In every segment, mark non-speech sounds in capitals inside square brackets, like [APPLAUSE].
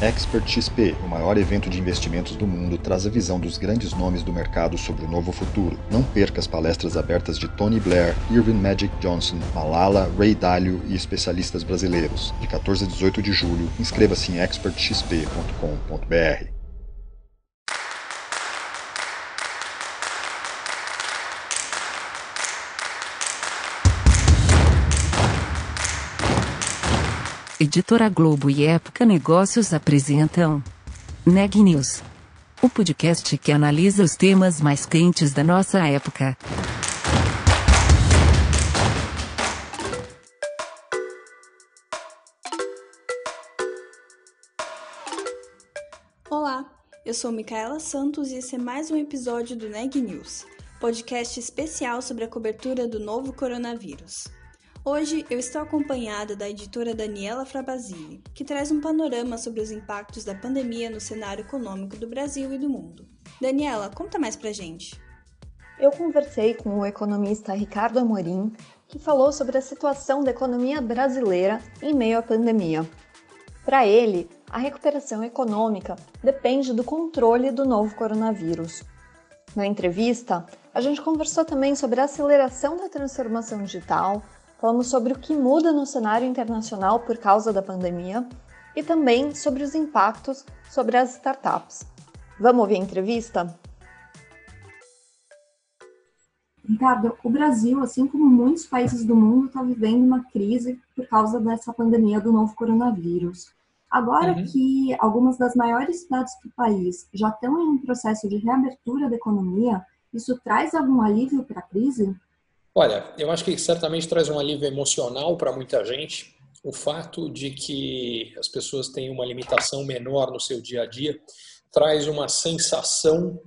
Expert XP, o maior evento de investimentos do mundo, traz a visão dos grandes nomes do mercado sobre o novo futuro. Não perca as palestras abertas de Tony Blair, Irving Magic Johnson, Malala, Ray Dalio e especialistas brasileiros. De 14 a 18 de julho, inscreva-se em expertxp.com.br. Editora Globo e Época Negócios apresentam Neg News, o podcast que analisa os temas mais quentes da nossa época. Olá, eu sou Micaela Santos e esse é mais um episódio do Neg News, podcast especial sobre a cobertura do novo coronavírus. Hoje eu estou acompanhada da editora Daniela Frabasile, que traz um panorama sobre os impactos da pandemia no cenário econômico do Brasil e do mundo. Daniela, conta mais pra gente. Eu conversei com o economista Ricardo Amorim, que falou sobre a situação da economia brasileira em meio à pandemia. Para ele, a recuperação econômica depende do controle do novo coronavírus. Na entrevista, a gente conversou também sobre a aceleração da transformação digital, Falamos sobre o que muda no cenário internacional por causa da pandemia e também sobre os impactos sobre as startups. Vamos ouvir a entrevista? Ricardo, o Brasil, assim como muitos países do mundo, está vivendo uma crise por causa dessa pandemia do novo coronavírus. Agora uhum. que algumas das maiores cidades do país já estão em um processo de reabertura da economia, isso traz algum alívio para a crise? Olha, eu acho que certamente traz um alívio emocional para muita gente. O fato de que as pessoas têm uma limitação menor no seu dia a dia traz uma sensação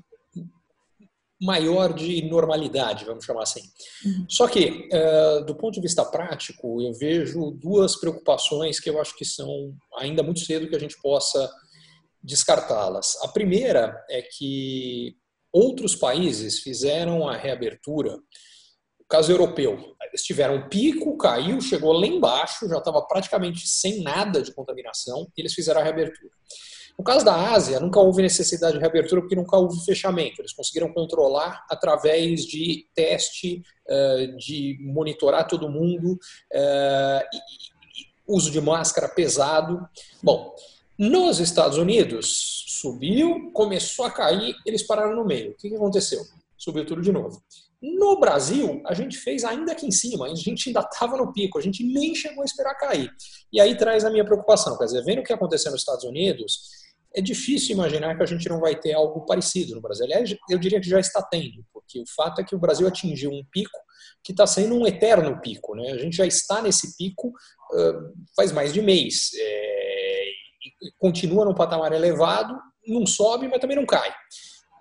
maior de normalidade, vamos chamar assim. Uhum. Só que, uh, do ponto de vista prático, eu vejo duas preocupações que eu acho que são ainda muito cedo que a gente possa descartá-las. A primeira é que outros países fizeram a reabertura caso europeu, eles tiveram um pico, caiu, chegou lá embaixo, já estava praticamente sem nada de contaminação, e eles fizeram a reabertura. No caso da Ásia, nunca houve necessidade de reabertura porque nunca houve fechamento. Eles conseguiram controlar através de teste, eh, de monitorar todo mundo, eh, uso de máscara pesado. Bom, nos Estados Unidos, subiu, começou a cair, eles pararam no meio. O que aconteceu? Subiu tudo de novo. No Brasil, a gente fez ainda aqui em cima, a gente ainda estava no pico, a gente nem chegou a esperar cair. E aí traz a minha preocupação, quer dizer, vendo o que aconteceu nos Estados Unidos, é difícil imaginar que a gente não vai ter algo parecido no Brasil. Aliás, eu diria que já está tendo, porque o fato é que o Brasil atingiu um pico que está sendo um eterno pico. Né? A gente já está nesse pico uh, faz mais de mês. É, continua num patamar elevado, não sobe, mas também não cai.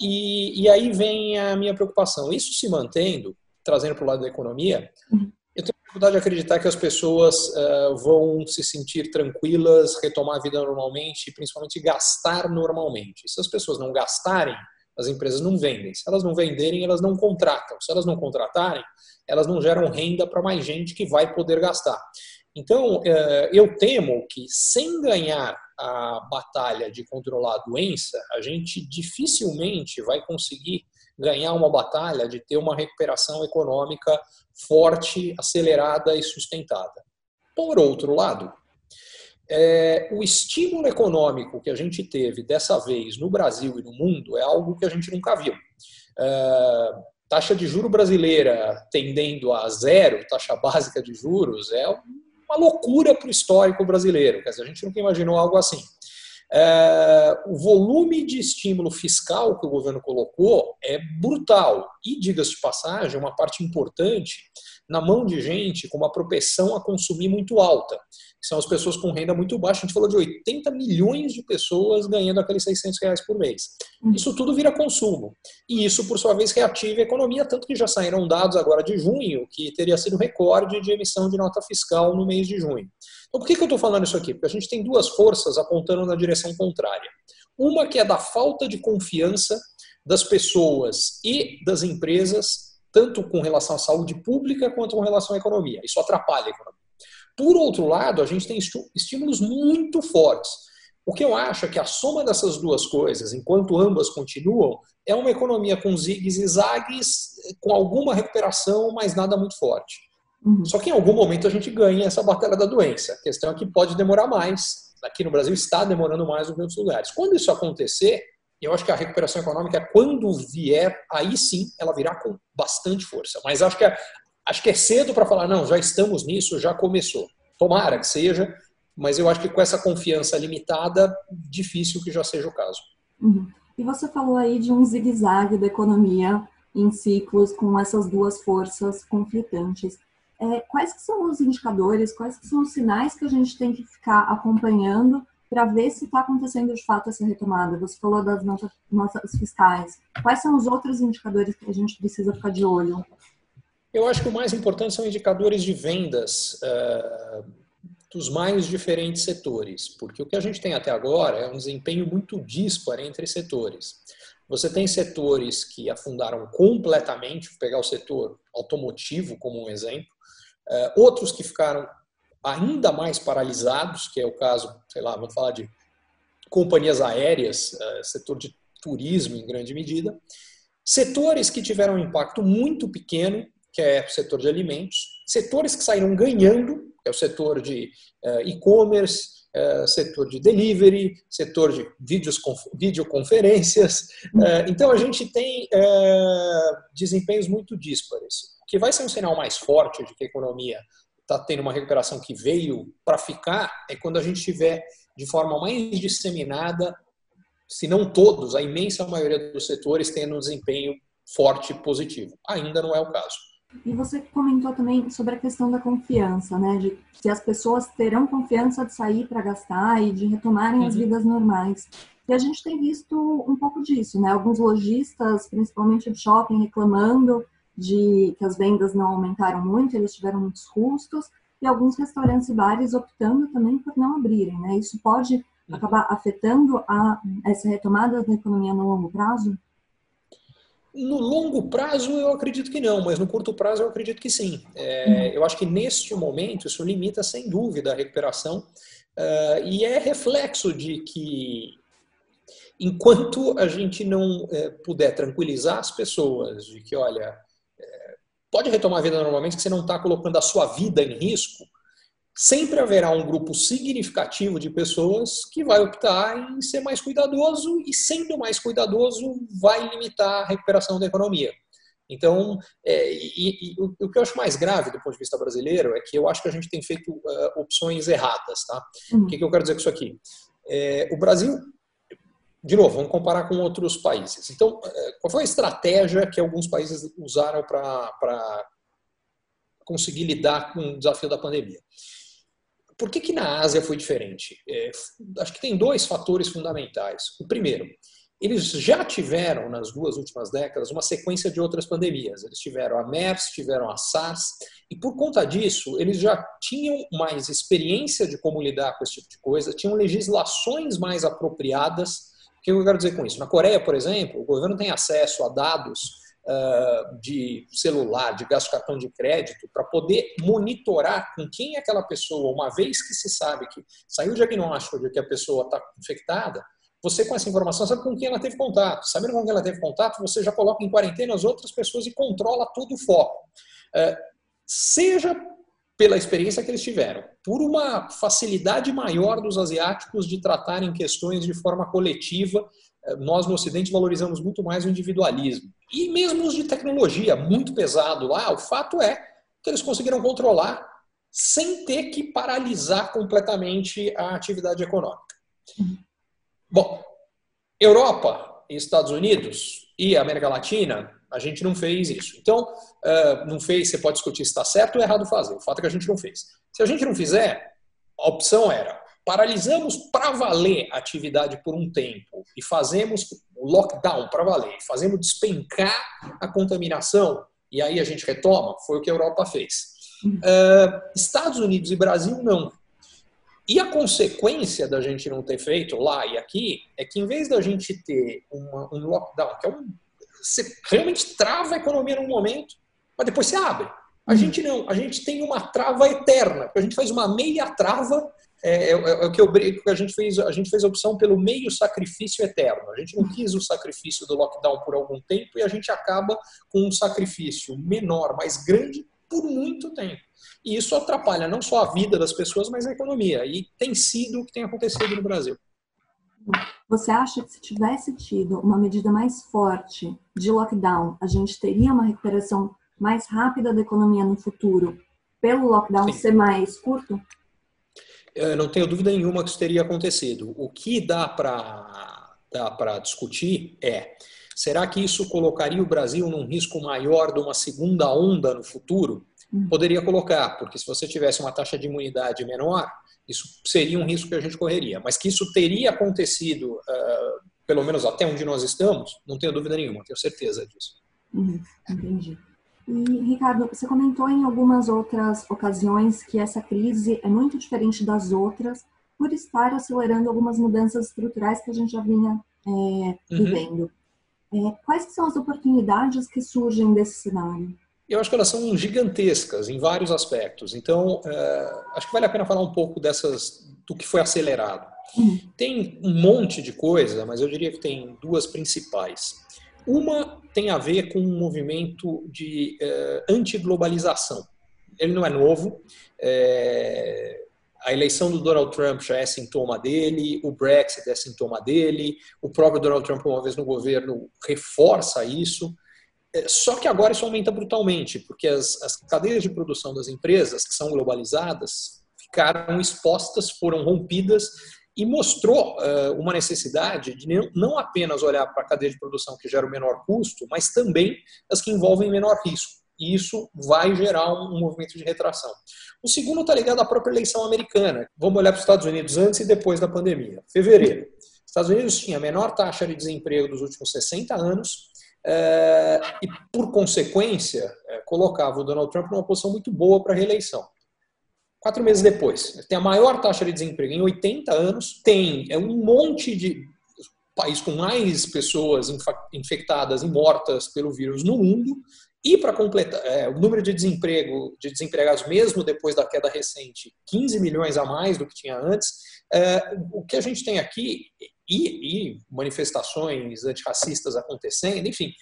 E, e aí vem a minha preocupação. Isso se mantendo, trazendo para o lado da economia, uhum. eu tenho dificuldade de acreditar que as pessoas uh, vão se sentir tranquilas, retomar a vida normalmente e principalmente gastar normalmente. Se as pessoas não gastarem, as empresas não vendem. Se elas não venderem, elas não contratam. Se elas não contratarem, elas não geram renda para mais gente que vai poder gastar. Então, uh, eu temo que sem ganhar a batalha de controlar a doença, a gente dificilmente vai conseguir ganhar uma batalha de ter uma recuperação econômica forte, acelerada e sustentada. Por outro lado, é, o estímulo econômico que a gente teve dessa vez no Brasil e no mundo é algo que a gente nunca viu. É, taxa de juro brasileira tendendo a zero, taxa básica de juros, é uma loucura para o histórico brasileiro. Quer dizer, a gente nunca imaginou algo assim. É, o volume de estímulo fiscal que o governo colocou é brutal. E, diga-se de passagem, uma parte importante na mão de gente com uma propensão a consumir muito alta, que são as pessoas com renda muito baixa. A gente falou de 80 milhões de pessoas ganhando aqueles 600 reais por mês. Uhum. Isso tudo vira consumo. E isso, por sua vez, reativa a economia, tanto que já saíram dados agora de junho, que teria sido recorde de emissão de nota fiscal no mês de junho. Então, por que, que eu estou falando isso aqui? Porque a gente tem duas forças apontando na direção contrária. Uma que é da falta de confiança das pessoas e das empresas tanto com relação à saúde pública quanto com relação à economia. Isso atrapalha a economia. Por outro lado, a gente tem estímulos muito fortes. O que eu acho é que a soma dessas duas coisas, enquanto ambas continuam, é uma economia com zigs e zagues, com alguma recuperação, mas nada muito forte. Uhum. Só que em algum momento a gente ganha essa batalha da doença. A questão é que pode demorar mais. Aqui no Brasil está demorando mais do que em outros lugares. Quando isso acontecer, eu acho que a recuperação econômica, quando vier, aí sim ela virá com bastante força. Mas acho que é, acho que é cedo para falar, não, já estamos nisso, já começou. Tomara que seja, mas eu acho que com essa confiança limitada, difícil que já seja o caso. Uhum. E você falou aí de um zigue-zague da economia em ciclos com essas duas forças conflitantes. É, quais que são os indicadores, quais que são os sinais que a gente tem que ficar acompanhando para ver se está acontecendo de fato essa retomada? Você falou das notas, notas fiscais. Quais são os outros indicadores que a gente precisa ficar de olho? Eu acho que o mais importante são indicadores de vendas uh, dos mais diferentes setores, porque o que a gente tem até agora é um desempenho muito disparo entre setores. Você tem setores que afundaram completamente, vou pegar o setor automotivo como um exemplo, uh, outros que ficaram ainda mais paralisados, que é o caso, sei lá, vamos falar de companhias aéreas, uh, setor de turismo em grande medida, setores que tiveram um impacto muito pequeno, que é o setor de alimentos, setores que saíram ganhando, que é o setor de uh, e-commerce, uh, setor de delivery, setor de vídeos, videoconferências. Uh, então, a gente tem desempenhos muito díspares. O que vai ser um sinal mais forte de que a economia está tendo uma recuperação que veio para ficar é quando a gente tiver de forma mais disseminada, se não todos, a imensa maioria dos setores tendo um desempenho forte e positivo. Ainda não é o caso. E você comentou também sobre a questão da confiança, né? De se as pessoas terão confiança de sair para gastar e de retomarem uhum. as vidas normais. E a gente tem visto um pouco disso, né? Alguns lojistas, principalmente de shopping, reclamando de que as vendas não aumentaram muito, eles tiveram muitos custos, e alguns restaurantes e bares optando também por não abrirem, né? Isso pode uhum. acabar afetando a, essa retomada da economia no longo prazo? No longo prazo, eu acredito que não, mas no curto prazo, eu acredito que sim. É, eu acho que neste momento, isso limita sem dúvida a recuperação uh, e é reflexo de que, enquanto a gente não é, puder tranquilizar as pessoas de que, olha, pode retomar a vida normalmente, que você não está colocando a sua vida em risco, sempre haverá um grupo significativo de pessoas que vai optar em ser mais cuidadoso e, sendo mais cuidadoso, vai limitar a recuperação da economia. Então, é, e, e, o, que eu acho mais grave do ponto de vista brasileiro é que eu acho que a gente tem feito uh, opções erradas. Tá? Uhum. O que, que, eu quero dizer com isso aqui? É, o Brasil, de novo, vamos comparar com outros países. Então, é, qual foi a estratégia que alguns países usaram para conseguir lidar com o desafio da pandemia? Por que, que na Ásia foi diferente? É, acho que tem dois fatores fundamentais. O primeiro, eles já tiveram, nas duas últimas décadas, uma sequência de outras pandemias. Eles tiveram a MERS, tiveram a SARS, e por conta disso, eles já tinham mais experiência de como lidar com esse tipo de coisa, tinham legislações mais apropriadas. Que eu quero dizer com isso? Na Coreia, por exemplo, o governo tem acesso a dados uh, de celular, de gasto cartão de crédito, para poder monitorar com quem aquela pessoa, uma vez que se sabe que saiu o diagnóstico de que a pessoa está infectada, você com essa informação sabe com quem ela teve contato. Sabendo com quem ela teve contato, você já coloca em quarentena as outras pessoas e controla todo o foco. Uh, seja pela experiência que eles tiveram, por uma facilidade maior dos asiáticos de tratarem questões de forma coletiva nós no Ocidente valorizamos muito mais o individualismo. E mesmo os de tecnologia, muito pesado lá, o fato é que eles conseguiram controlar sem ter que paralisar completamente a atividade econômica. Bom, Europa Estados Unidos e América Latina, a gente não fez isso. Então, não fez, você pode discutir se está certo ou errado fazer. O fato é que a gente não fez. Se a gente não fizer, a opção era paralisamos para valer a atividade por um tempo e fazemos o lockdown para valer, fazemos despencar a contaminação e aí a gente retoma, foi o que a Europa fez. Uh, Estados Unidos e Brasil não. E a consequência da gente não ter feito lá e aqui é que em vez da gente ter uma, um lockdown, que é um. Você realmente trava a economia num momento, mas depois se abre. A uhum. gente não, a gente tem uma trava eterna, a gente faz uma meia trava é, é, é, o que eu brinco que a gente fez a gente fez a opção pelo meio sacrifício eterno. A gente não quis o sacrifício do lockdown por algum tempo e a gente acaba com um sacrifício menor, mais grande por muito tempo. E isso atrapalha não só a vida das pessoas, mas a economia. E tem sido o que tem acontecido no Brasil. Você acha que se tivesse tido uma medida mais forte de lockdown, a gente teria uma recuperação mais rápida da economia no futuro, pelo lockdown Sim. ser mais curto? Eu não tenho dúvida nenhuma que isso teria acontecido. O que dá para dá discutir é: será que isso colocaria o Brasil num risco maior de uma segunda onda no futuro? Hum. Poderia colocar, porque se você tivesse uma taxa de imunidade menor, isso seria um risco que a gente correria. Mas que isso teria acontecido, uh, pelo menos até onde nós estamos, não tenho dúvida nenhuma, tenho certeza disso. Uhum, entendi. E, Ricardo, você comentou em algumas outras ocasiões que essa crise é muito diferente das outras por estar acelerando algumas mudanças estruturais que a gente já vinha é, uhum. vivendo. Uhum. É, quais são as oportunidades que surgem desse cenário? Eu acho que elas são gigantescas em vários aspectos. Então, é, acho que vale a pena falar um pouco dessas do que foi acelerado. Uhum. Tem um monte de coisa, mas eu diria que tem duas principais. Uma tem a ver com um movimento de é, antiglobalização. Ele não é novo. É, a eleição do Donald Trump já é sintoma dele, o Brexit é sintoma dele, o próprio Donald Trump, uma vez no governo, reforça isso. É, só que agora isso aumenta brutalmente, porque as, as cadeias de produção das empresas, que são globalizadas, ficaram expostas, foram rompidas e mostrou uh, uma necessidade de não apenas olhar para a cadeia de produção que gera o menor custo, mas também as que envolvem menor risco. E isso vai gerar um, um movimento de retração. O segundo está ligado à própria eleição americana. Vamos olhar para os Estados Unidos antes e depois da pandemia. Fevereiro. Estados Unidos tinha a menor taxa de desemprego dos últimos 60 anos, e, por consequência, é, colocava o Donald Trump numa posição muito boa para a reeleição. Quatro meses depois, tem a maior taxa de desemprego em 80 anos, tem é, um monte de país com mais pessoas infectadas e mortas pelo vírus no mundo, e para completar, é, o número de desemprego, de desempregados mesmo depois da queda recente, 15 milhões a mais do que tinha antes. É, o que a gente tem aqui e, e manifestações antirracistas acontecendo, enfim.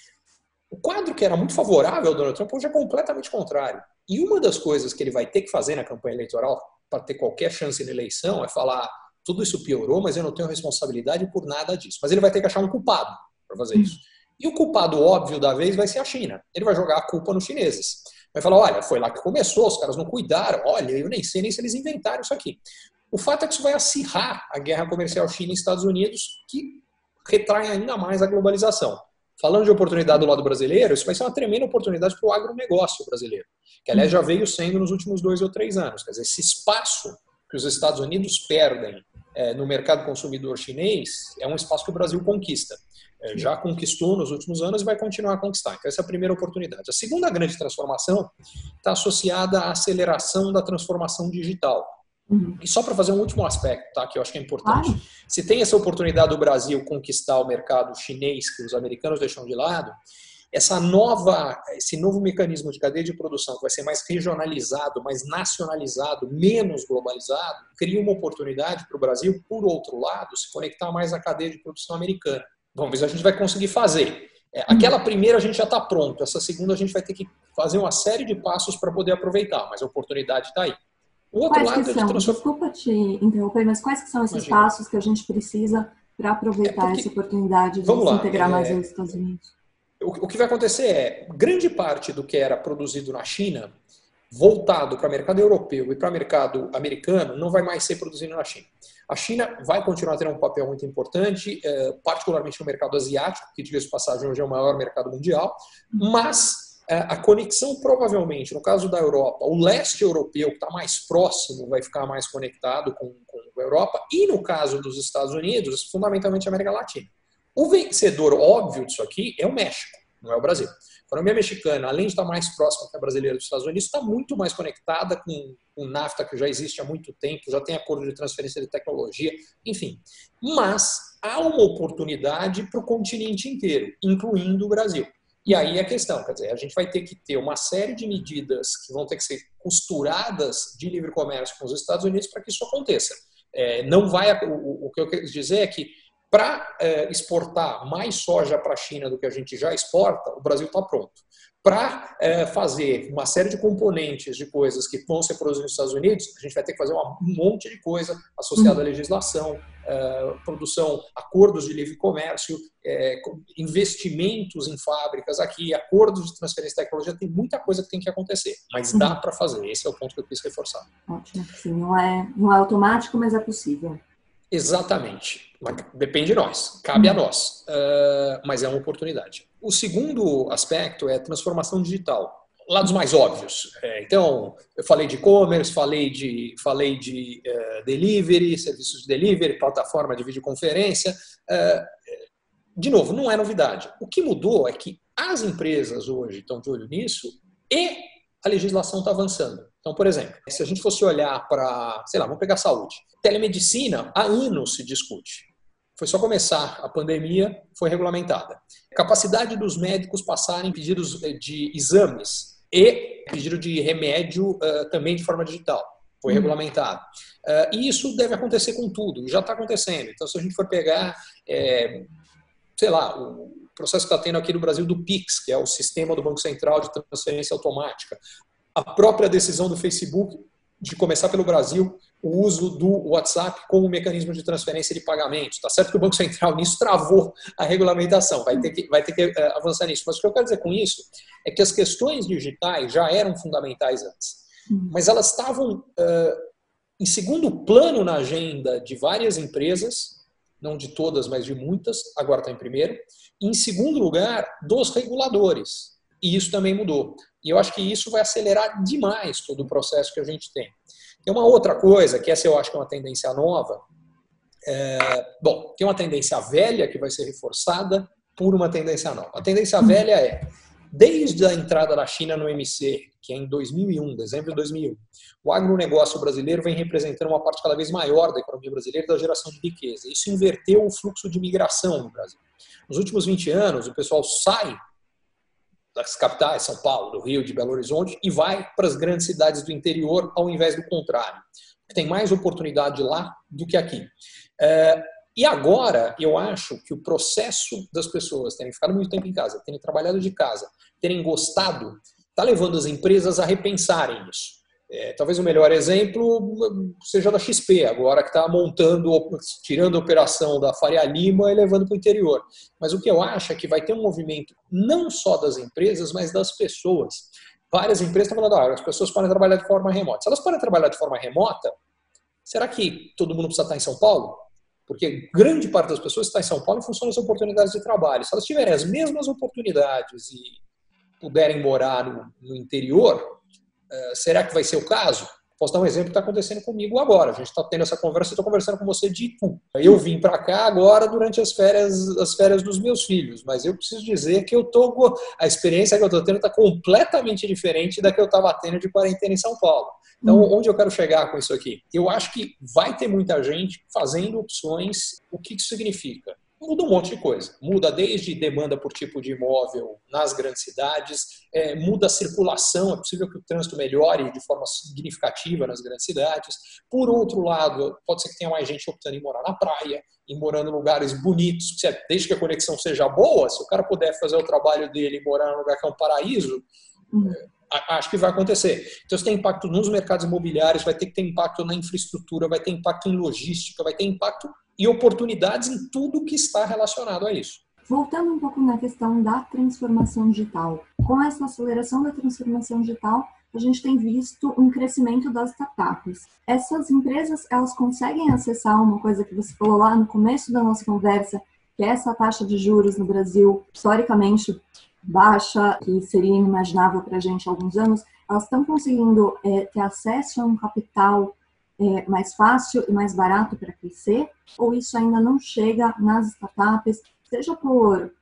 O quadro que era muito favorável ao Donald Trump hoje é completamente contrário. E uma das coisas que ele vai ter que fazer na campanha eleitoral para ter qualquer chance na eleição é falar: tudo isso piorou, mas eu não tenho responsabilidade por nada disso. Mas ele vai ter que achar um culpado para fazer isso. E o culpado óbvio da vez vai ser a China. Ele vai jogar a culpa nos chineses. Vai falar: olha, foi lá que começou, os caras não cuidaram, olha, eu nem sei nem se eles inventaram isso aqui. O fato é que isso vai acirrar a guerra comercial China e Estados Unidos, que retrai ainda mais a globalização. Falando de oportunidade do lado brasileiro, isso vai ser uma tremenda oportunidade para o agronegócio brasileiro, que aliás já veio sendo nos últimos dois ou três anos. Quer dizer, esse espaço que os Estados Unidos perdem é, no mercado consumidor chinês é um espaço que o Brasil conquista. É, já conquistou nos últimos anos e vai continuar a conquistar. Então, essa é a primeira oportunidade. A segunda grande transformação está associada à aceleração da transformação digital. Uhum. E só para fazer um último aspecto, tá, que eu acho que é importante. Se tem essa oportunidade do Brasil conquistar o mercado chinês que os americanos deixam de lado, essa nova, esse novo mecanismo de cadeia de produção que vai ser mais regionalizado, mais nacionalizado, menos globalizado, cria uma oportunidade para o Brasil, por outro lado, se conectar mais à cadeia de produção americana. Vamos ver se a gente vai conseguir fazer. É, aquela primeira a gente já está pronto, essa segunda a gente vai ter que fazer uma série de passos para poder aproveitar, mas a oportunidade está aí. O outro quais lado que são? Transform... Desculpa te interromper, mas quais que são esses Imagina. passos que a gente precisa para aproveitar é porque... essa oportunidade de Vamos se lá. integrar é... mais aos Estados Unidos? O que vai acontecer é, grande parte do que era produzido na China, voltado para o mercado europeu e para o mercado americano, não vai mais ser produzido na China. A China vai continuar tendo um papel muito importante, é, particularmente no mercado asiático, que, diga-se de passagem, hoje é o maior mercado mundial, mas é, a conexão provavelmente, no caso da Europa, o leste europeu, que está mais próximo, vai ficar mais conectado com, com, a Europa, e no caso dos Estados Unidos, fundamentalmente a América Latina. O vencedor óbvio disso aqui é o México, não é o Brasil. A economia mexicana, além de estar mais próxima que a brasileira dos Estados Unidos, está muito mais conectada com o NAFTA, que já existe há muito tempo, já tem acordo de transferência de tecnologia, enfim. Mas há uma oportunidade para o continente inteiro, incluindo o Brasil. E aí a questão, quer dizer, a gente vai ter que ter uma série de medidas que vão ter que ser costuradas de livre comércio com os Estados Unidos para que isso aconteça. É, não vai, o, o, que eu quero dizer é que para é, exportar mais soja para a China do que a gente já exporta, o Brasil está pronto para é, fazer uma série de componentes de coisas que vão ser produzidas nos Estados Unidos, a gente vai ter que fazer um monte de coisa associada à legislação, é, produção, acordos de livre comércio, é, investimentos em fábricas aqui, acordos de transferência de tecnologia, tem muita coisa que tem que acontecer, mas dá uhum. para fazer. Esse é o ponto que eu quis reforçar. Ótimo, sim, não é, não é automático, mas é possível. Exatamente. Depende de nós, cabe a uhum. nós, uh, mas é uma oportunidade. O segundo aspecto é transformação digital. Lados mais óbvios. É, então, eu falei de e-commerce, falei de, falei de uh, delivery, serviços de delivery, plataforma de videoconferência. Uh, de novo, não é novidade. O que mudou é que as empresas hoje estão de olho nisso e a legislação está avançando. Então, por exemplo, se a gente fosse olhar para, sei lá, vamos pegar saúde. Telemedicina, há anos se discute. Foi só começar a pandemia, foi regulamentada. Capacidade dos médicos passarem pedidos eh, de exames e pedido de remédio uh, também de forma digital. Foi uhum. regulamentado. Uh, e isso deve acontecer com tudo, já está acontecendo. Então, se a gente for pegar, é, sei lá, o processo que está tendo aqui no Brasil do PIX, que é o sistema do Banco Central de transferência automática, a própria decisão do Facebook de começar pelo Brasil o uso do WhatsApp como mecanismo de transferência de pagamentos. Tá certo que o Banco Central nisso travou a regulamentação, vai ter que, vai ter que uh, avançar nisso. Mas o que eu quero dizer com isso é que as questões digitais já eram fundamentais antes, uhum. mas elas estavam uh, em segundo plano na agenda de várias empresas, não de todas, mas de muitas, agora está em primeiro, e em segundo lugar, dos reguladores. E isso também mudou. E eu acho que isso vai acelerar demais todo o processo que a gente tem. Tem uma outra coisa, que essa eu acho que é uma tendência nova. É, bom, tem uma tendência velha que vai ser reforçada por uma tendência nova. A tendência velha é, desde a entrada da China no MC, que é em 2001, dezembro de 2001, o agronegócio brasileiro vem representando uma parte cada vez maior da economia brasileira da geração de riqueza. Isso inverteu o fluxo de migração no Brasil. Nos últimos 20 anos, o pessoal sai das capitais, São Paulo, do Rio, de Belo Horizonte, e vai para as grandes cidades do interior, ao invés do contrário. Tem mais oportunidade lá do que aqui. É, e agora, eu acho que o processo das pessoas terem ficado muito tempo em casa, terem trabalhado de casa, terem gostado, está levando as empresas a repensarem isso. É, talvez o melhor exemplo seja da XP, agora que está montando, tirando a operação da Faria Lima e levando para o interior. Mas o que eu acho é que vai ter um movimento não só das empresas, mas das pessoas. Várias empresas estão falando, ah, as pessoas podem trabalhar de forma remota. Se elas podem trabalhar de forma remota, será que todo mundo precisa estar em São Paulo? Porque grande parte das pessoas está em São Paulo em função das oportunidades de trabalho. Se elas tiverem as mesmas oportunidades e puderem morar no, no interior, será que vai ser o caso? Posso dar um exemplo que está acontecendo comigo agora. A gente está tendo essa conversa, eu estou conversando com você de Itu. Eu vim para cá agora durante as férias, as férias dos meus filhos, mas eu preciso dizer que eu tô a experiência que eu estou tendo está completamente diferente da que eu estava tendo de quarentena em São Paulo. Então, hum. onde eu quero chegar com isso aqui? Eu acho que vai ter muita gente fazendo opções. O que isso significa? Muda um monte de coisa. Muda desde demanda por tipo de imóvel nas grandes cidades, é, muda a circulação, é possível que o trânsito melhore de forma significativa nas grandes cidades. Por outro lado, pode ser que tenha mais gente optando em morar na praia, em morar em lugares bonitos, desde que a conexão seja boa, se o cara puder fazer o trabalho dele e morar num lugar que é um paraíso, uhum. Acho que vai acontecer. Então, se tem impacto nos mercados imobiliários, vai ter que ter impacto na infraestrutura, vai ter impacto em logística, vai ter impacto e oportunidades em tudo que está relacionado a isso. Voltando um pouco na questão da transformação digital, com essa aceleração da transformação digital, a gente tem visto um crescimento das startups. Essas empresas, elas conseguem acessar uma coisa que você falou lá no começo da nossa conversa, que é essa taxa de juros no Brasil, historicamente baixa, que seria inimaginável para a gente há alguns anos, elas estão conseguindo é, ter acesso a um capital é, mais fácil e mais barato para crescer? Ou isso ainda não chega nas startups, seja por,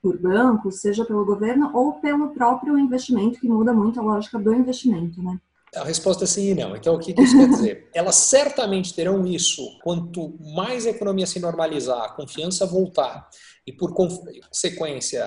por bancos, seja pelo governo ou pelo próprio investimento, que muda muito a lógica do investimento, né? A resposta é sim e não. Então, o que isso quer dizer? [LAUGHS] Elas certamente terão isso quanto mais a economia se normalizar, a confiança voltar e, por consequência,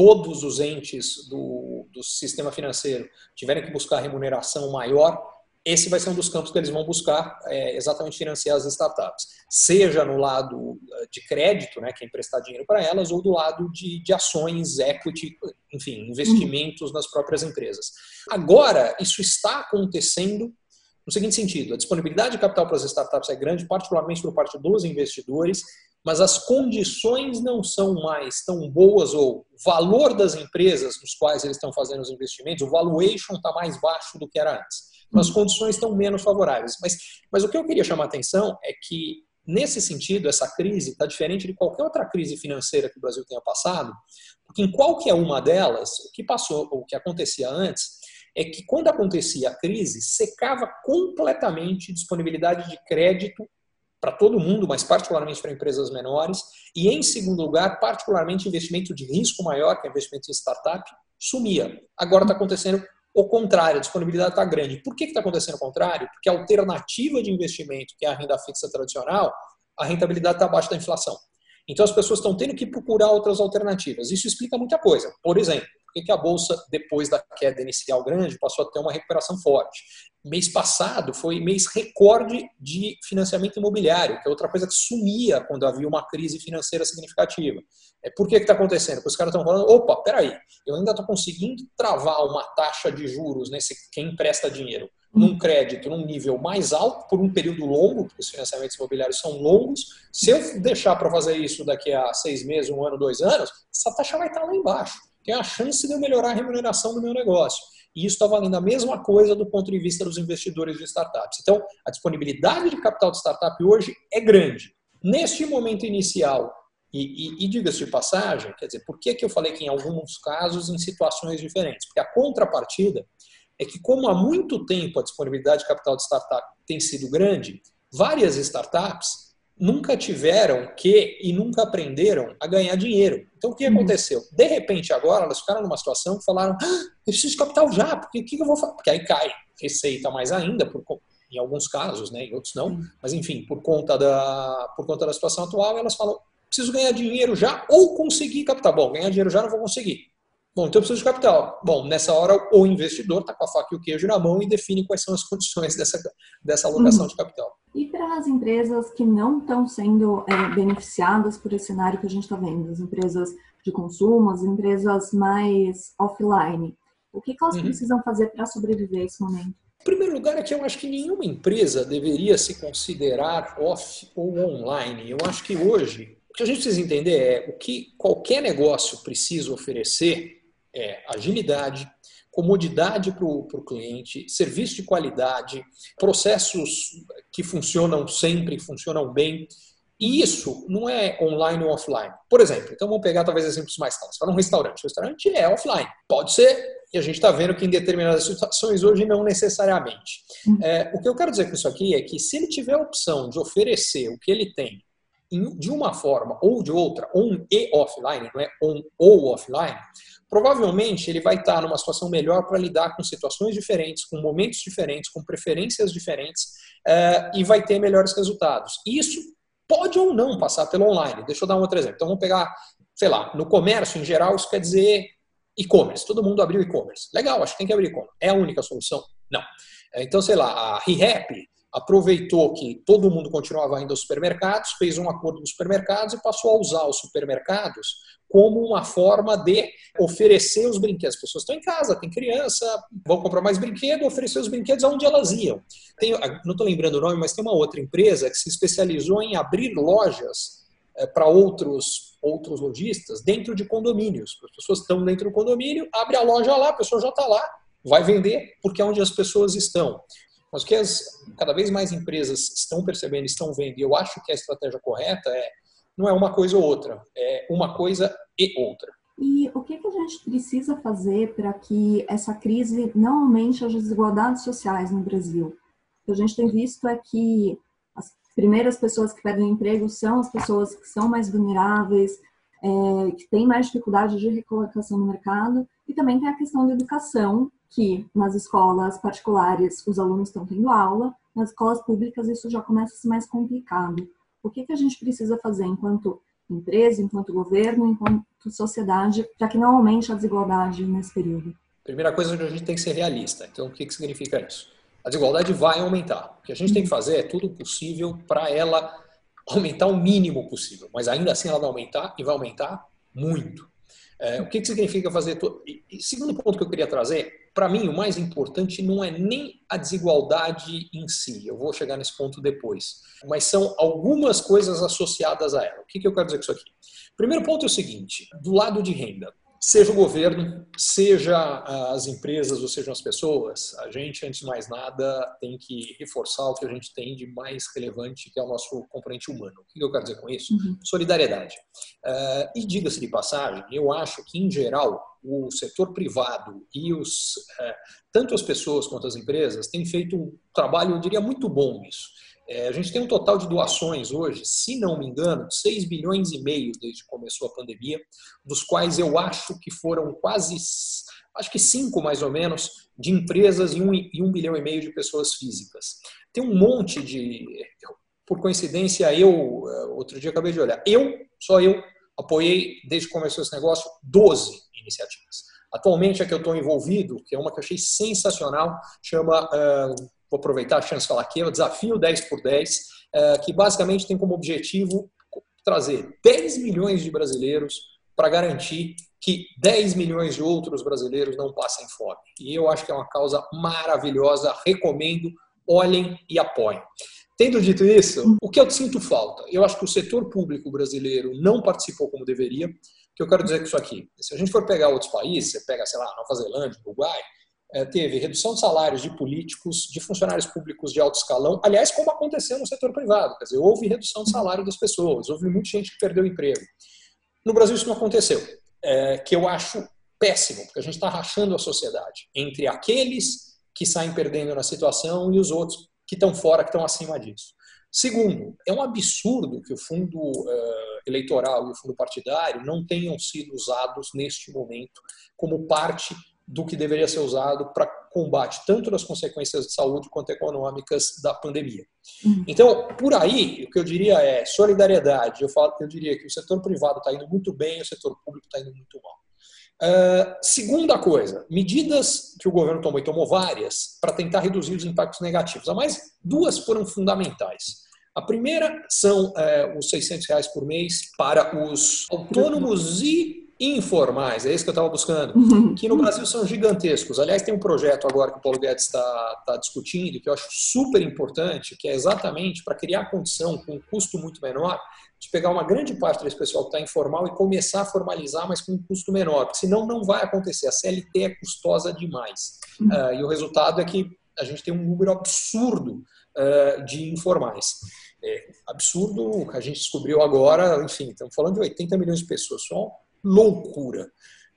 todos os entes do, do sistema financeiro tiverem que buscar remuneração maior, esse vai ser um dos campos que eles vão buscar é, exatamente financiar as startups, seja no lado eh, de crédito, né, que é emprestar dinheiro para elas, ou do lado de, de ações, equity, enfim, investimentos nas próprias empresas. Agora, isso está acontecendo no seguinte sentido: a disponibilidade de capital para as startups é grande, particularmente por parte dos investidores, mas as condições não são mais tão boas, ou o valor das empresas nos quais eles estão fazendo os investimentos, o valuation está mais baixo do que era antes as uhum. condições estão menos favoráveis. Mas, mas o que eu queria chamar a atenção é que, nesse sentido, essa crise está diferente de qualquer outra crise financeira que o Brasil tenha passado, porque em qualquer uma delas, o que passou, o que acontecia antes, é que quando acontecia a crise, secava completamente disponibilidade de crédito para todo mundo, mas particularmente para empresas menores, e em segundo lugar, particularmente investimento de risco maior, que é investimento em startup, sumia. Agora está acontecendo o contrário, a disponibilidade está grande. Por que está acontecendo o contrário? Porque a alternativa de investimento, que é a renda fixa tradicional, a rentabilidade está abaixo da inflação. Então as pessoas estão tendo que procurar outras alternativas. Isso explica muita coisa. Por exemplo, por que a Bolsa, depois da queda inicial grande, passou a ter uma recuperação forte? Mês passado foi mês recorde de financiamento imobiliário, que é outra coisa que sumia quando havia uma crise financeira significativa. É, por que está acontecendo? Porque os caras estão falando, opa, peraí, eu ainda estou conseguindo travar uma taxa de juros nesse quem empresta dinheiro num crédito num nível mais alto por um período longo, porque os financiamentos imobiliários são longos. Se eu deixar para fazer isso daqui a seis meses, um ano, dois anos, essa taxa vai estar lá embaixo. Tem a chance de eu melhorar a remuneração do meu negócio. E isso está valendo a mesma coisa do ponto de vista dos investidores de startups. Então, a disponibilidade de capital de startup hoje é grande. Neste momento inicial, e, e, e diga-se de passagem, quer dizer, por que, que eu falei que em alguns casos, em situações diferentes? Porque a contrapartida é que, como há muito tempo a disponibilidade de capital de startup tem sido grande, várias startups nunca tiveram que e nunca aprenderam a ganhar dinheiro. Então, o que uhum. aconteceu? De repente, agora, elas ficaram numa situação que falaram: ah, eu preciso de capital já, porque o que eu vou fazer? Porque aí cai receita mais ainda, por, em alguns casos, né, em outros não, uhum. mas enfim, por conta, da, por conta da situação atual, elas falam: preciso ganhar dinheiro já ou conseguir capital. Bom, ganhar dinheiro já não vou conseguir. Bom, então eu preciso de capital. Bom, nessa hora o investidor está com a faca e o queijo na mão e define quais são as condições dessa, dessa alocação uhum. de capital. E para as empresas que não estão sendo é, beneficiadas por esse cenário que a gente está vendo, as empresas de consumo, as empresas mais offline, o que, que elas uhum. precisam fazer para sobreviver a esse momento? Em primeiro lugar, é que eu acho que nenhuma empresa deveria se considerar off ou online. Eu acho que hoje, o que a gente precisa entender é o que qualquer negócio precisa oferecer é agilidade, comodidade para o cliente, serviço de qualidade, processos que funcionam sempre, funcionam bem. E isso não é online ou offline. Por exemplo, então vamos pegar talvez exemplos mais claros. Para um restaurante. O restaurante é offline. Pode ser, e a gente está vendo que em determinadas situações hoje não necessariamente. Hum. É, o que eu quero dizer com isso aqui é que se ele tiver a opção de oferecer o que ele tem de uma forma ou de outra, on e offline, não é on ou offline, provavelmente ele vai estar numa situação melhor para lidar com situações diferentes, com momentos diferentes, com preferências diferentes uh, e vai ter melhores resultados. Isso pode ou não passar pelo online. Deixa eu dar um outro exemplo. Então vamos pegar, sei lá, no comércio em geral isso quer dizer e-commerce. Todo mundo abriu e-commerce. Legal, acho que tem que abrir e-commerce. É a única solução? Não. Então, sei lá, a ReHap aproveitou que todo mundo continuava indo aos supermercados, fez um acordo com os supermercados e passou a usar os supermercados como uma forma de oferecer os brinquedos. As pessoas estão em casa, tem criança, vão comprar mais brinquedo, oferecer os brinquedos aonde elas iam. Tem, não estou lembrando o nome, mas tem uma outra empresa que se especializou em abrir lojas é, para outros outros lojistas dentro de condomínios. As pessoas estão dentro do condomínio, abre a loja lá, a pessoa já está lá, vai vender porque é onde as pessoas estão. Mas o que as, cada vez mais empresas estão percebendo, estão vendo, e eu acho que a estratégia correta é não é uma coisa ou outra, é uma coisa e outra. E o que, que a gente precisa fazer para que essa crise não aumente as desigualdades sociais no Brasil? O que a gente tem visto é que as primeiras pessoas que perdem emprego são as pessoas que são mais vulneráveis, é, que têm mais dificuldade de recolocação no mercado, e também tem a questão da educação, que nas escolas particulares os alunos estão tendo aula, nas escolas públicas isso já começa a ser mais complicado. O que, que a gente precisa fazer enquanto empresa, enquanto governo, enquanto sociedade, para que não aumente a desigualdade nesse período? Primeira coisa que a gente tem que ser realista. Então, o que, que significa isso? A desigualdade vai aumentar. O que a gente tem que fazer é tudo possível para ela aumentar o mínimo possível, mas ainda assim ela vai aumentar e vai aumentar muito. É, o que, que significa fazer? To... E, segundo ponto que eu queria trazer, para mim o mais importante não é nem a desigualdade em si, eu vou chegar nesse ponto depois, mas são algumas coisas associadas a ela. O que, que eu quero dizer com isso aqui? Primeiro ponto é o seguinte: do lado de renda, seja o governo, seja as empresas ou sejam as pessoas, a gente, antes de mais nada, tem que reforçar o que a gente tem de mais relevante, que é o nosso componente humano. O que eu quero dizer com isso? Uhum. Solidariedade. Uh, e diga-se de passagem, eu acho que, em geral, o setor privado e os, uh, tanto as pessoas quanto as empresas têm feito um trabalho, eu diria, muito bom nisso. É, a gente tem um total de doações hoje, se não me engano, 6 bilhões e meio desde que começou a pandemia, dos quais eu acho que foram quase, acho que cinco mais ou menos, de empresas e um, e um bilhão e meio de pessoas físicas. Tem um monte de. Por coincidência, eu, outro dia acabei de olhar, eu, só eu, apoiei, desde que começou esse negócio, 12 iniciativas. Atualmente, a que eu estou envolvido, que é uma que eu achei sensacional, chama uh, vou aproveitar a chance de falar aqui, é o Desafio 10 por 10, é, que basicamente tem como objetivo trazer 10 milhões de brasileiros para garantir que 10 milhões de outros brasileiros não passem fome. E eu acho que é uma causa maravilhosa, recomendo, olhem e apoiem. Tendo dito isso, o que eu sinto falta? Eu acho que o setor público brasileiro não participou como deveria. Que eu quero dizer com isso aqui? Se a gente for pegar outros países, você pega, sei lá, Nova Zelândia, Uruguai, teve redução de salários de políticos, de funcionários públicos de alto escalão, aliás, como aconteceu no setor privado, quer dizer, houve redução de salário das pessoas, houve muita gente que perdeu o emprego. No Brasil isso não aconteceu, é, que eu acho péssimo, porque a gente está rachando a sociedade entre aqueles que saem perdendo na situação e os outros que estão fora, que estão acima disso. Segundo, é um absurdo que o fundo uh, eleitoral e o fundo partidário não tenham sido usados neste momento como parte do que deveria ser usado para combate tanto das consequências de saúde quanto econômicas da pandemia. Uhum. Então, por aí, o que eu diria é solidariedade. Eu, falo, eu diria que o setor privado está indo muito bem, o setor público está indo muito mal. Uh, segunda coisa, medidas que o governo tomou, e tomou várias, para tentar reduzir os impactos negativos. A mais duas foram fundamentais. A primeira são uh, os 600 reais por mês para os autônomos e informais, é isso que eu estava buscando, uhum. que no Brasil são gigantescos. Aliás, tem um projeto agora que o Paulo Guedes está tá discutindo, que eu acho super importante, que é exatamente para criar condição com um custo muito menor, de pegar uma grande parte desse pessoal que está informal e começar a formalizar, mas com um custo menor, porque senão não vai acontecer. A CLT é custosa demais. Uhum. Uh, e o resultado é que a gente tem um número absurdo uh, de informais. É absurdo, a gente descobriu agora, enfim, estamos falando de 80 milhões de pessoas, só loucura,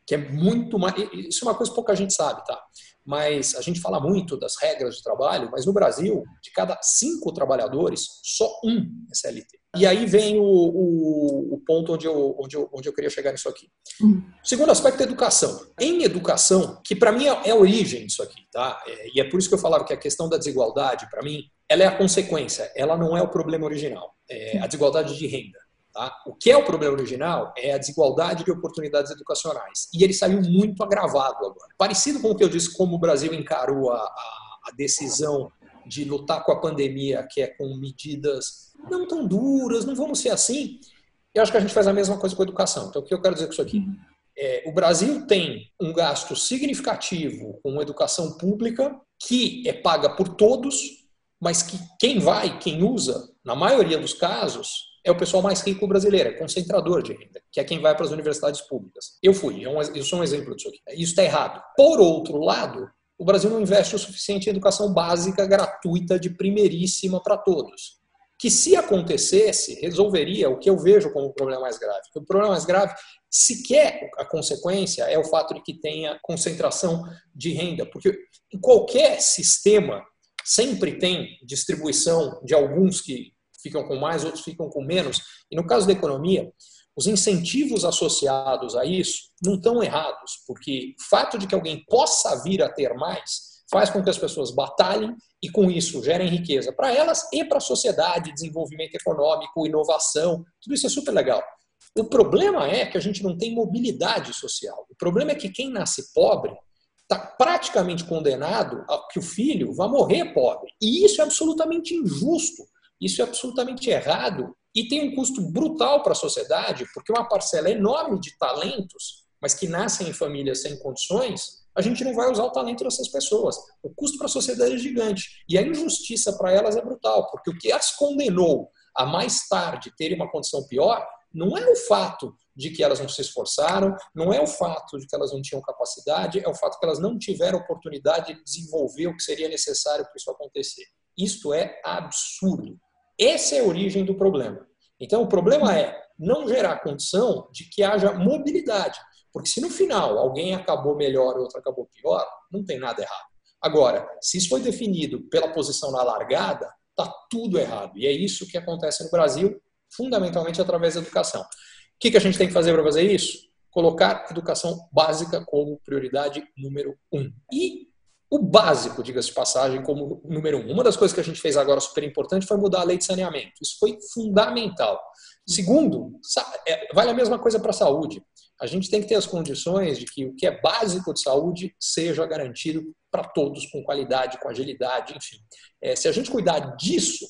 que é muito mais. Isso é uma coisa que pouca gente sabe, tá? Mas a gente fala muito das regras de trabalho, mas no Brasil, de cada cinco trabalhadores, só um é CLT. E aí vem o, o, o ponto onde eu, onde, eu, onde eu queria chegar nisso aqui. O segundo aspecto é educação. Em educação, que para mim é, é, a origem disso aqui, tá? É, e é por isso que eu falava que a questão da desigualdade, para mim, ela é a consequência, ela não é o problema original. É a desigualdade de renda. Tá? O que é o problema original é a desigualdade de oportunidades educacionais. E ele saiu muito agravado agora. Parecido com o que eu disse, como o Brasil encarou a, a, a decisão de lutar com a pandemia, que é com medidas não tão duras, não vamos ser assim. Eu acho que a gente faz a mesma coisa com a educação. Então, o que eu quero dizer com isso aqui? É, o Brasil tem um gasto significativo com educação pública que é paga por todos, mas que quem vai, quem usa, na maioria dos casos, é o pessoal mais rico brasileiro, é concentrador de renda, que é quem vai para as universidades públicas. Eu fui, eu sou um exemplo disso aqui. Isso está errado. Por outro lado, o Brasil não investe o suficiente em educação básica gratuita de primeiríssima para todos. Que se acontecesse, resolveria o que eu vejo como o problema mais grave. O problema mais grave, sequer a consequência, é o fato de que tenha concentração de renda. Porque em qualquer sistema sempre tem distribuição de alguns que ficam com mais, outros ficam com menos. E no caso da economia, os incentivos associados a isso não estão errados, porque o fato de que alguém possa vir a ter mais faz com que as pessoas batalhem e com isso gerem riqueza para elas e para a sociedade, desenvolvimento econômico, inovação, tudo isso é super legal. O problema é que a gente não tem mobilidade social. O problema é que quem nasce pobre está praticamente condenado a que o filho vá morrer pobre. E isso é absolutamente injusto, isso é absolutamente errado e tem um custo brutal para a sociedade, porque uma parcela enorme de talentos, mas que nascem em famílias sem condições, a gente não vai usar o talento dessas pessoas. O custo para a sociedade é gigante. E a injustiça para elas é brutal, porque o que as condenou a mais tarde terem uma condição pior não é o fato de que elas não se esforçaram, não é o fato de que elas não tinham capacidade, é o fato que elas não tiveram oportunidade de desenvolver o que seria necessário para isso acontecer. Isto é absurdo. Essa é a origem do problema. Então, o problema é não gerar condição de que haja mobilidade. Porque se no final alguém acabou melhor e outro acabou pior, não tem nada errado. Agora, se isso foi definido pela posição na largada, está tudo errado. E é isso que acontece no Brasil, fundamentalmente através da educação. O que, que a gente tem que fazer para fazer isso? Colocar educação básica como prioridade número um. E o básico, diga-se de passagem, como número um. Uma das coisas que a gente fez agora super importante foi mudar a lei de saneamento. Isso foi fundamental. Segundo, é, vale a mesma coisa para a saúde a gente tem que ter as condições de que o que é básico de saúde seja garantido para todos, com qualidade, com agilidade, enfim. É, se a gente cuidar disso,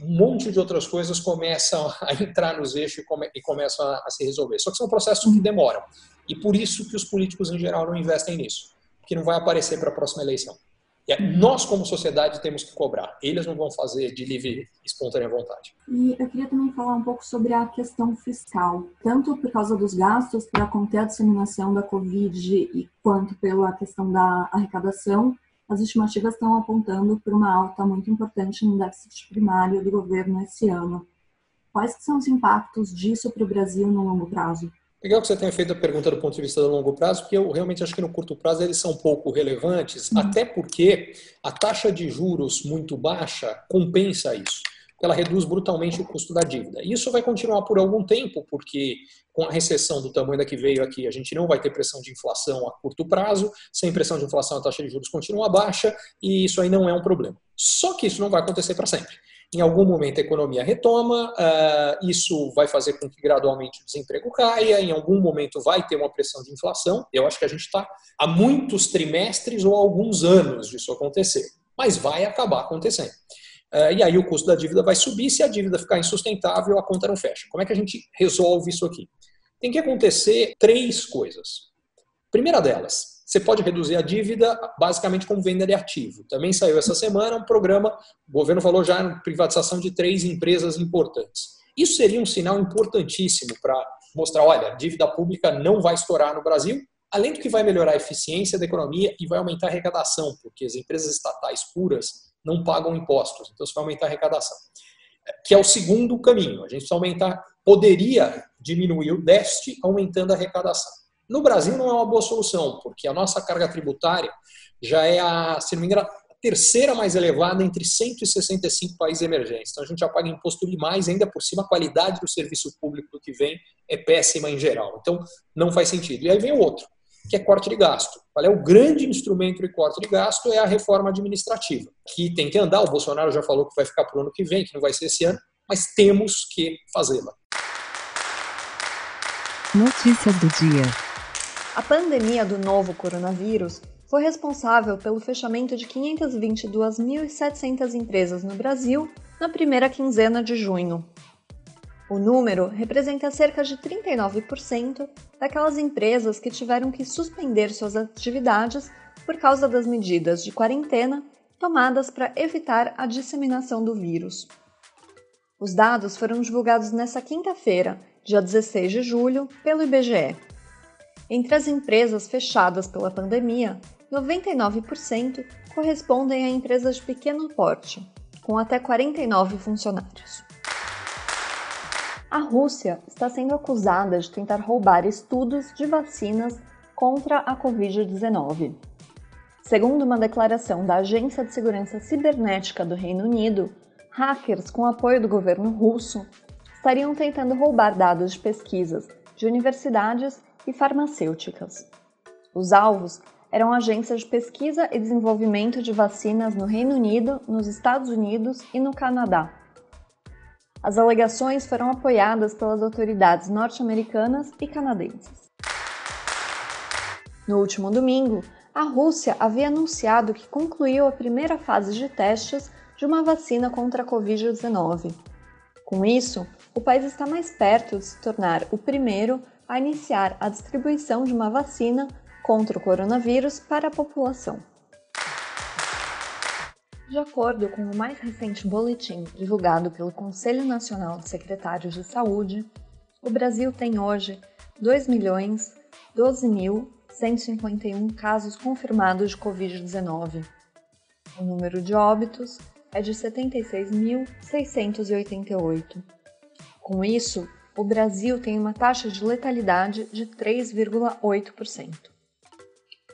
um monte de outras coisas começam [LAUGHS] a entrar nos eixos e, come, e começam a, a, se resolver. Só que são processos que demoram. E por isso que os políticos, em geral, não investem nisso, que não vai aparecer para a próxima eleição. É, nós, como sociedade, temos que cobrar. Eles não vão fazer de livre espontânea vontade. E eu queria também falar um pouco sobre a questão fiscal, tanto por causa dos gastos para conter a disseminação da Covid e quanto pela questão da arrecadação. As estimativas estão apontando para uma alta muito importante no déficit primário do governo esse ano. Quais são os impactos disso para o Brasil no longo prazo? Legal que você tenha feito a pergunta do ponto de vista do longo prazo, porque eu realmente acho que no curto prazo eles são pouco relevantes, uhum. até porque a taxa de juros muito baixa compensa isso. Ela reduz brutalmente o custo da dívida. E isso vai continuar por algum tempo, porque com a recessão do tamanho da que veio aqui, a gente não vai ter pressão de inflação a curto prazo. Sem pressão de inflação, a taxa de juros continua baixa e isso aí não é um problema. Só que isso não vai acontecer para sempre. Em algum momento a economia retoma, uh, isso vai fazer com que gradualmente o desemprego caia, em algum momento vai ter uma pressão de inflação. Eu acho que a gente está há muitos trimestres ou alguns anos disso acontecer, mas vai acabar acontecendo. Uh, e aí o custo da dívida vai subir, se a dívida ficar insustentável, a conta não fecha. Como é que a gente resolve isso aqui? Tem que acontecer três coisas. Primeira delas, você pode reduzir a dívida basicamente com venda de ativo. Também saiu essa semana um programa, o governo falou já em privatização de três empresas importantes. Isso seria um sinal importantíssimo para mostrar, olha, dívida pública não vai estourar no Brasil, além do que vai melhorar a eficiência da economia e vai aumentar a arrecadação, porque as empresas estatais puras não pagam impostos, então isso vai aumentar a arrecadação. Que é o segundo caminho. A gente precisa aumentar, poderia diminuir o déficit aumentando a arrecadação. No Brasil não é uma boa solução, porque a nossa carga tributária já é a, se não me engano, a terceira mais elevada entre 165 países emergentes. Então a gente já paga imposto demais, ainda por cima a qualidade do serviço público que vem é péssima em geral. Então não faz sentido. E aí vem o outro, que é corte de gasto. Qual é o grande instrumento de corte de gasto? É a reforma administrativa, que tem que andar. O Bolsonaro já falou que vai ficar para o ano que vem, que não vai ser esse ano, mas temos que fazê-la. Notícia do dia. A pandemia do novo coronavírus foi responsável pelo fechamento de 522.700 empresas no Brasil na primeira quinzena de junho. O número representa cerca de 39% daquelas empresas que tiveram que suspender suas atividades por causa das medidas de quarentena tomadas para evitar a disseminação do vírus. Os dados foram divulgados nesta quinta-feira, dia 16 de julho, pelo IBGE. Entre as empresas fechadas pela pandemia, 99% correspondem a empresas de pequeno porte, com até 49 funcionários. A Rússia está sendo acusada de tentar roubar estudos de vacinas contra a Covid-19. Segundo uma declaração da Agência de Segurança Cibernética do Reino Unido, hackers com apoio do governo russo estariam tentando roubar dados de pesquisas de universidades e farmacêuticas. Os alvos eram agências de pesquisa e desenvolvimento de vacinas no Reino Unido, nos Estados Unidos e no Canadá. As alegações foram apoiadas pelas autoridades norte-americanas e canadenses. No último domingo, a Rússia havia anunciado que concluiu a primeira fase de testes de uma vacina contra a Covid-19. Com isso, o país está mais perto de se tornar o primeiro a iniciar a distribuição de uma vacina contra o coronavírus para a população. De acordo com o mais recente boletim divulgado pelo Conselho Nacional de Secretários de Saúde, o Brasil tem hoje 2.012.151 casos confirmados de Covid-19. O número de óbitos é de 76.688. Com isso, o Brasil tem uma taxa de letalidade de 3,8%.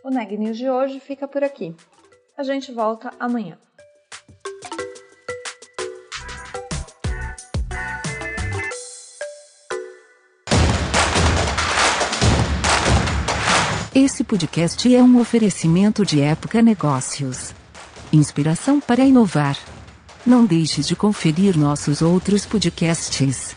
O Neg News de hoje fica por aqui. A gente volta amanhã. Esse podcast é um oferecimento de Época Negócios. Inspiração para inovar. Não deixe de conferir nossos outros podcasts.